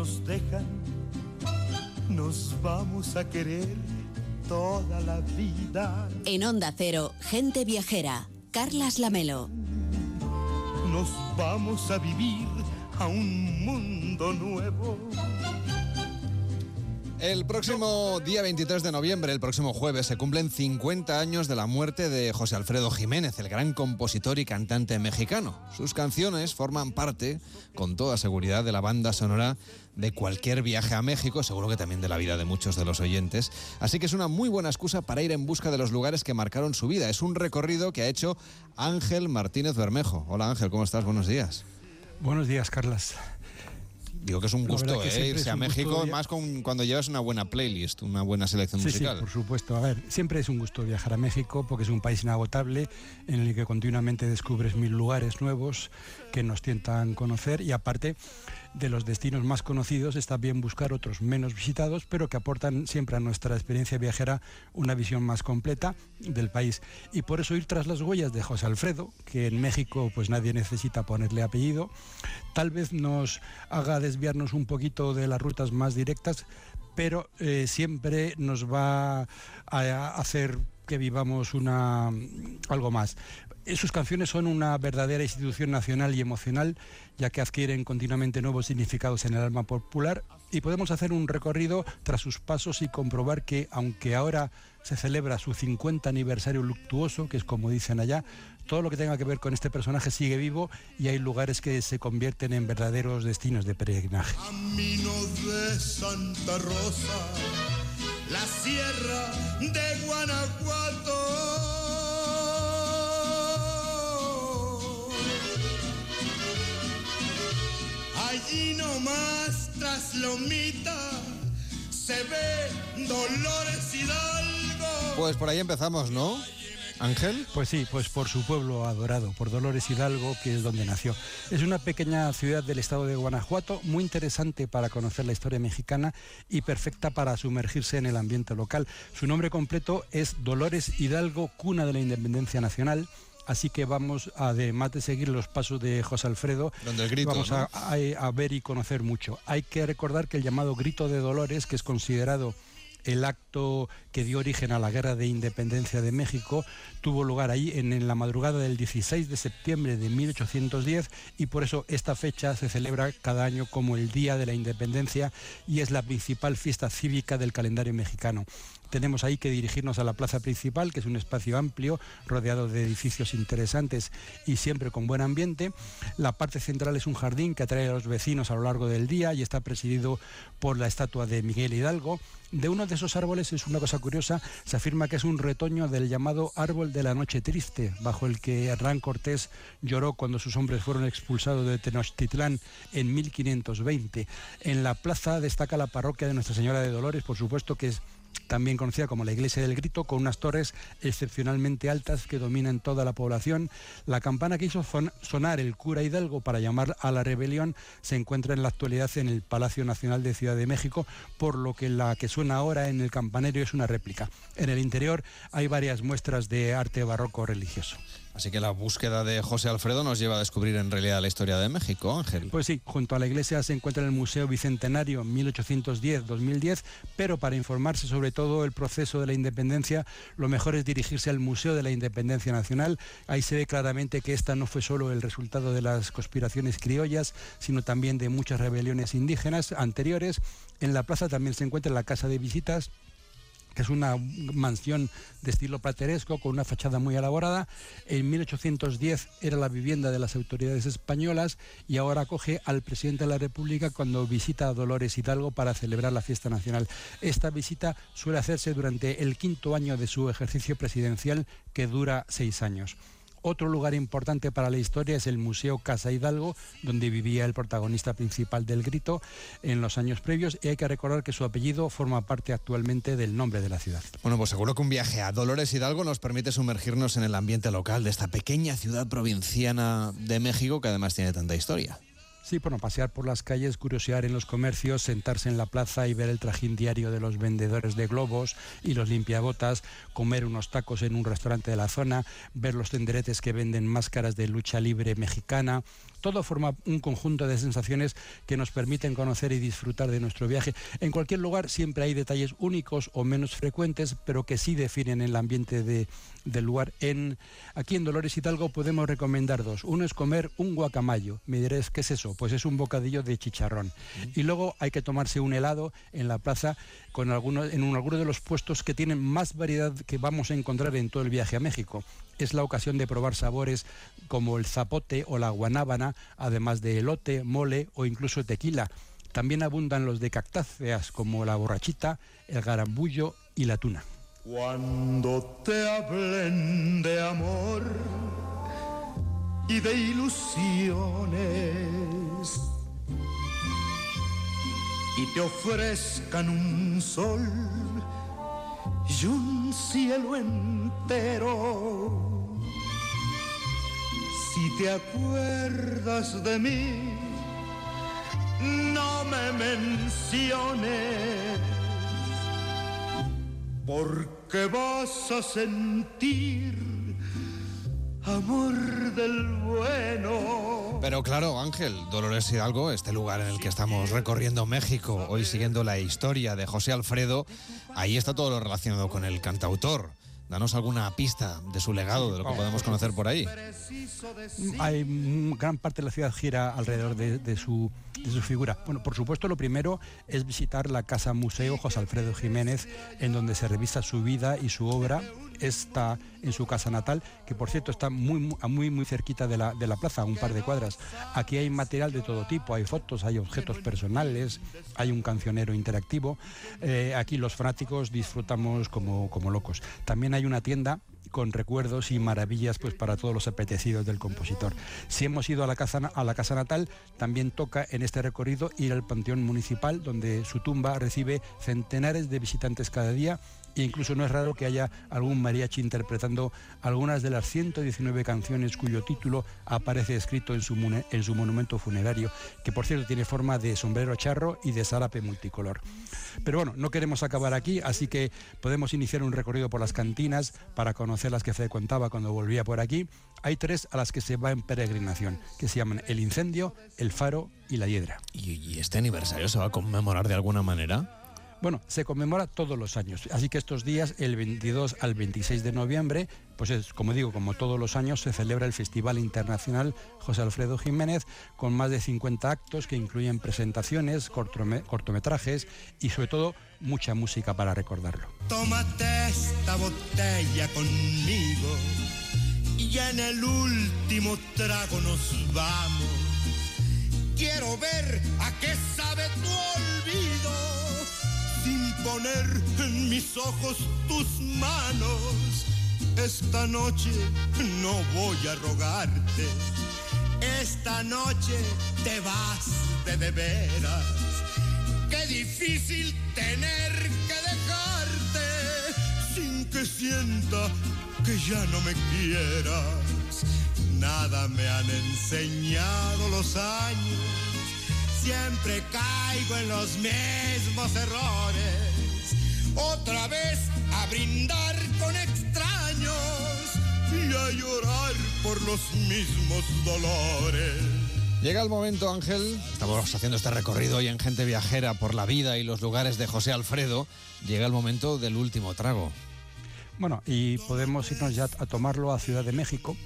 nos dejan, nos vamos a querer toda la vida. En Onda Cero, gente viajera, Carlas Lamelo. Nos vamos a vivir a un mundo nuevo. El próximo día 23 de noviembre, el próximo jueves, se cumplen 50 años de la muerte de José Alfredo Jiménez, el gran compositor y cantante mexicano. Sus canciones forman parte, con toda seguridad, de la banda sonora de cualquier viaje a México, seguro que también de la vida de muchos de los oyentes. Así que es una muy buena excusa para ir en busca de los lugares que marcaron su vida. Es un recorrido que ha hecho Ángel Martínez Bermejo. Hola Ángel, ¿cómo estás? Buenos días. Buenos días, Carlas. Digo que es un gusto ¿eh? irse a México, más con, cuando llevas una buena playlist, una buena selección Sí, sí, musical. por supuesto. A ver, siempre es un gusto viajar a México porque es un país inagotable en el que continuamente descubres mil lugares nuevos que nos tientan conocer y aparte de los destinos más conocidos está bien buscar otros menos visitados pero que aportan siempre a nuestra experiencia viajera una visión más completa del país. Y por eso ir tras las huellas de José Alfredo que en México pues nadie necesita ponerle apellido tal vez nos haga desviarnos un poquito de las rutas más directas pero eh, siempre nos va a hacer que vivamos una algo más. Eh, Sus canciones son una verdadera institución nacional y emocional, ya que adquieren continuamente nuevos significados en el alma popular y podemos hacer un recorrido tras sus pasos y comprobar que, aunque ahora se celebra su 50 aniversario luctuoso, que es como dicen allá, todo lo que tenga que ver con este personaje sigue vivo y hay lugares que se convierten en verdaderos destinos de peregrinaje. Camino de Santa Rosa, la sierra de Guanajuato. Allí nomás tras Lomita se ve Dolores Hidalgo. Pues por ahí empezamos, ¿no? Ángel. Pues sí, pues por su pueblo adorado, por Dolores Hidalgo, que es donde nació. Es una pequeña ciudad del estado de Guanajuato, muy interesante para conocer la historia mexicana y perfecta para sumergirse en el ambiente local. Su nombre completo es Dolores Hidalgo, cuna de la independencia nacional. Así que vamos, además de seguir los pasos de José Alfredo, grito, vamos ¿no? a, a- a ver y conocer mucho. Hay que recordar que el llamado Grito de Dolores, que es considerado el acto que dio origen a la Guerra de Independencia de México tuvo lugar ahí en, la madrugada del 16 de septiembre de 1810 y por eso esta fecha se celebra cada año como el Día de la Independencia y es la principal fiesta cívica del calendario mexicano. Tenemos ahí que dirigirnos a la plaza principal, que es un espacio amplio, rodeado de edificios interesantes y siempre con buen ambiente. La parte central es un jardín que atrae a los vecinos a lo largo del día y está presidido por la estatua de Miguel Hidalgo. De uno de esos árboles es una cosa curiosa, se afirma que es un retoño del llamado árbol de la noche triste, bajo el que Hernán Cortés lloró cuando sus hombres fueron expulsados de Tenochtitlán en 1520. En la plaza destaca la parroquia de Nuestra Señora de Dolores, por supuesto que es también conocida como la Iglesia del Grito, con unas torres excepcionalmente altas que dominan toda la población. La campana que hizo son- sonar el cura Hidalgo para llamar a la rebelión se encuentra en la actualidad en el Palacio Nacional de Ciudad de México, por lo que la que suena ahora en el campanario es una réplica. En el interior hay varias muestras de arte barroco religioso. Así que la búsqueda de José Alfredo nos lleva a descubrir en realidad la historia de México, Ángel. Pues sí, junto a la iglesia se encuentra el Museo Bicentenario 1810-2010, pero para informarse sobre todo el proceso de la independencia, lo mejor es dirigirse al Museo de la Independencia Nacional. Ahí se ve claramente que esta no fue solo el resultado de las conspiraciones criollas, sino también de muchas rebeliones indígenas anteriores. En la plaza también se encuentra la Casa de Visitas, que es una mansión de estilo plateresco con una fachada muy elaborada. En 1810 era la vivienda de las autoridades españolas y ahora acoge al presidente de la República cuando visita a Dolores Hidalgo para celebrar la fiesta nacional. Esta visita suele hacerse durante el quinto año de su ejercicio presidencial que dura seis años. Otro lugar importante para la historia es el Museo Casa Hidalgo, donde vivía el protagonista principal del grito en los años previos y hay que recordar que su apellido forma parte actualmente del nombre de la ciudad. Bueno, pues seguro que un viaje a Dolores Hidalgo nos permite sumergirnos en el ambiente local de esta pequeña ciudad provinciana de México que además tiene tanta historia. Sí, bueno, pasear por las calles, curiosear en los comercios, sentarse en la plaza y ver el trajín diario de los vendedores de globos y los limpiabotas, comer unos tacos en un restaurante de la zona, ver los tenderetes que venden máscaras de lucha libre mexicana, todo forma un conjunto de sensaciones que nos permiten conocer y disfrutar de nuestro viaje. En cualquier lugar siempre hay detalles únicos o menos frecuentes, pero que sí definen el ambiente de, del lugar. En, aquí en Dolores Hidalgo podemos recomendar dos. Uno es comer un guacamayo. Me diréis, ¿qué es eso? Pues es un bocadillo de chicharrón. Y luego hay que tomarse un helado en la plaza con algunos, en alguno de los puestos que tienen más variedad que vamos a encontrar en todo el viaje a México. Es la ocasión de probar sabores como el zapote o la guanábana, además de elote, mole o incluso tequila. También abundan los de cactáceas como la borrachita, el garambullo y la tuna. Cuando te hablen de amor y de ilusiones y te ofrezcan un sol y un cielo entero, si te acuerdas de mí, no me menciones porque vas a sentir amor del bueno. Pero claro, Ángel, Dolores Hidalgo, este lugar en el que estamos recorriendo México, hoy siguiendo la historia de José Alfredo, ahí está todo lo relacionado con el cantautor. Danos alguna pista de su legado, de lo que podemos conocer por ahí. Hay gran parte de la ciudad gira alrededor de, de, su, de su figura. Bueno, por supuesto, lo primero es visitar la Casa Museo José Alfredo Jiménez, en donde se revisa su vida y su obra. Está en su casa natal, que por cierto está muy, muy, muy cerquita de la, de la plaza, un par de cuadras. Aquí hay material de todo tipo, hay fotos, hay objetos personales, hay un cancionero interactivo. Eh, aquí los fanáticos disfrutamos como, como locos. También hay una tienda con recuerdos y maravillas pues para todos los apetecidos del compositor. Si hemos ido a la casa a la casa natal, también toca en este recorrido ir al panteón municipal donde su tumba recibe centenares de visitantes cada día e incluso no es raro que haya algún mariachi interpretando algunas de las 119 canciones cuyo título aparece escrito en su, en su monumento funerario, que por cierto tiene forma de sombrero charro y de zárape multicolor. Pero bueno, no queremos acabar aquí, así que podemos iniciar un recorrido por las cantinas para conocer las que frecuentaba cuando volvía por aquí. Hay tres a las que se va en peregrinación, que se llaman El Incendio, El Faro y La Hiedra. ¿Y, y este aniversario se va a conmemorar de alguna manera? Bueno, se conmemora todos los años, así que estos días, el 22 al 26 de noviembre, pues es, como digo, como todos los años, se celebra el Festival Internacional José Alfredo Jiménez, con más de 50 actos que incluyen presentaciones, cortometrajes y sobre todo mucha música para recordarlo. Tómate esta botella conmigo y en el último trago nos vamos. Quiero ver a qué sabe tu olvido poner en mis ojos tus manos. Esta noche no voy a rogarte. Esta noche te vas de de veras. Qué difícil tener que dejarte sin que sienta que ya no me quieras. Nada me han enseñado los años siempre caigo en los mismos errores. Llorar por los mismos dolores. Llega el momento, Ángel. Estamos haciendo este recorrido hoy en Gente Viajera por la vida y los lugares de José Alfredo. Llega el momento del último trago. Bueno, y podemos irnos ya a tomarlo a Ciudad de México.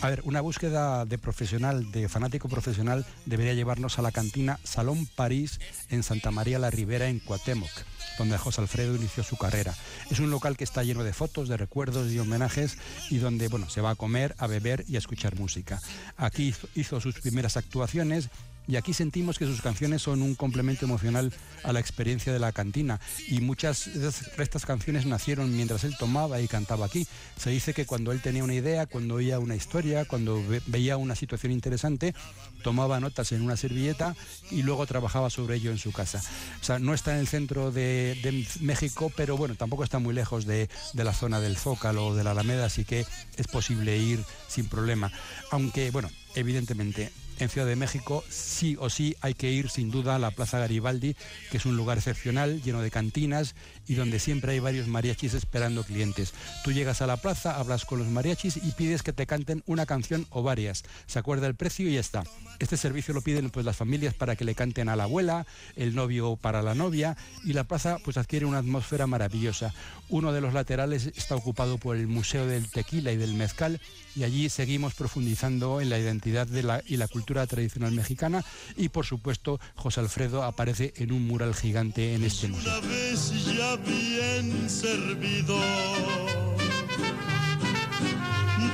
A ver, una búsqueda de profesional, de fanático profesional, debería llevarnos a la cantina Salón París en Santa María la Ribera, en Cuauhtémoc, donde José Alfredo inició su carrera. Es un local que está lleno de fotos, de recuerdos y homenajes y donde, bueno, se va a comer, a beber y a escuchar música. Aquí hizo sus primeras actuaciones y aquí sentimos que sus canciones son un complemento emocional a la experiencia de la cantina y muchas de estas canciones nacieron mientras él tomaba y cantaba aquí. Se dice que cuando él tenía una idea, cuando oía una historia, cuando veía una situación interesante, tomaba notas en una servilleta y luego trabajaba sobre ello en su casa. O sea, no está en el centro de, de México, pero bueno, tampoco está muy lejos de, de la zona del Zócalo o de la Alameda, así que es posible ir sin problema. Aunque, bueno, evidentemente en Ciudad de México, sí o sí hay que ir sin duda a la Plaza Garibaldi, que es un lugar excepcional, lleno de cantinas y donde siempre hay varios mariachis esperando clientes. Tú llegas a la plaza, hablas con los mariachis y pides que te canten una canción o varias. Se acuerda el precio y ya está. Este servicio lo piden pues las familias para que le canten a la abuela, el novio para la novia y la plaza pues adquiere una atmósfera maravillosa. Uno de los laterales está ocupado por el Museo del Tequila y del Mezcal y allí seguimos profundizando en la identidad de la, y la cultura tradicional mexicana y por supuesto José Alfredo aparece en un mural gigante en este museo. Una vez ya bien servido,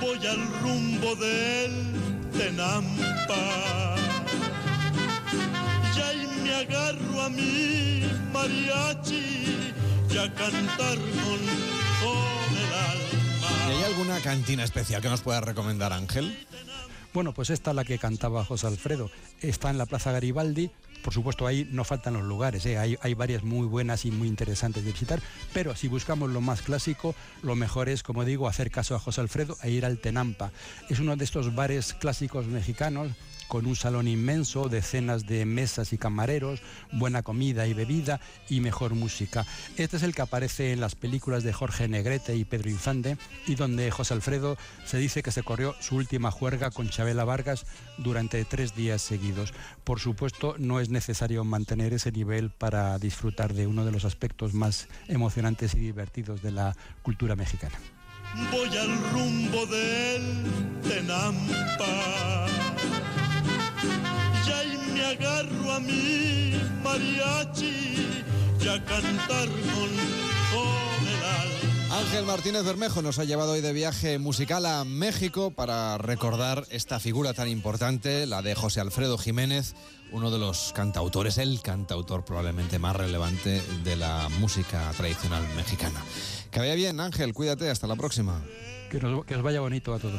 voy al rumbo del Tenampa. Y ahí me agarro a mi mariachi y a cantar con todo el alma. ¿Y hay alguna cantina especial que nos pueda recomendar Ángel? Bueno, pues esta es la que cantaba José Alfredo. Está en la Plaza Garibaldi. Por supuesto, ahí no faltan los lugares, ¿eh? hay, hay varias muy buenas y muy interesantes de visitar, pero si buscamos lo más clásico, lo mejor es, como digo, hacer caso a José Alfredo e ir al Tenampa. Es uno de estos bares clásicos mexicanos con un salón inmenso, decenas de mesas y camareros, buena comida y bebida y mejor música. Este es el que aparece en las películas de Jorge Negrete y Pedro Infante y donde José Alfredo se dice que se corrió su última juerga con Chabela Vargas durante tres días seguidos. Por supuesto, no es necesario mantener ese nivel para disfrutar de uno de los aspectos más emocionantes y divertidos de la cultura mexicana. Voy al rumbo del Tenampa. Y ahí me agarro a mi mariachi y a cantar con todo el alma. Ángel Martínez Bermejo nos ha llevado hoy de viaje musical a México para recordar esta figura tan importante, la de José Alfredo Jiménez, uno de los cantautores, el cantautor probablemente más relevante de la música tradicional mexicana. Que vaya bien, Ángel, cuídate, hasta la próxima. Que, nos- que os vaya bonito a todos.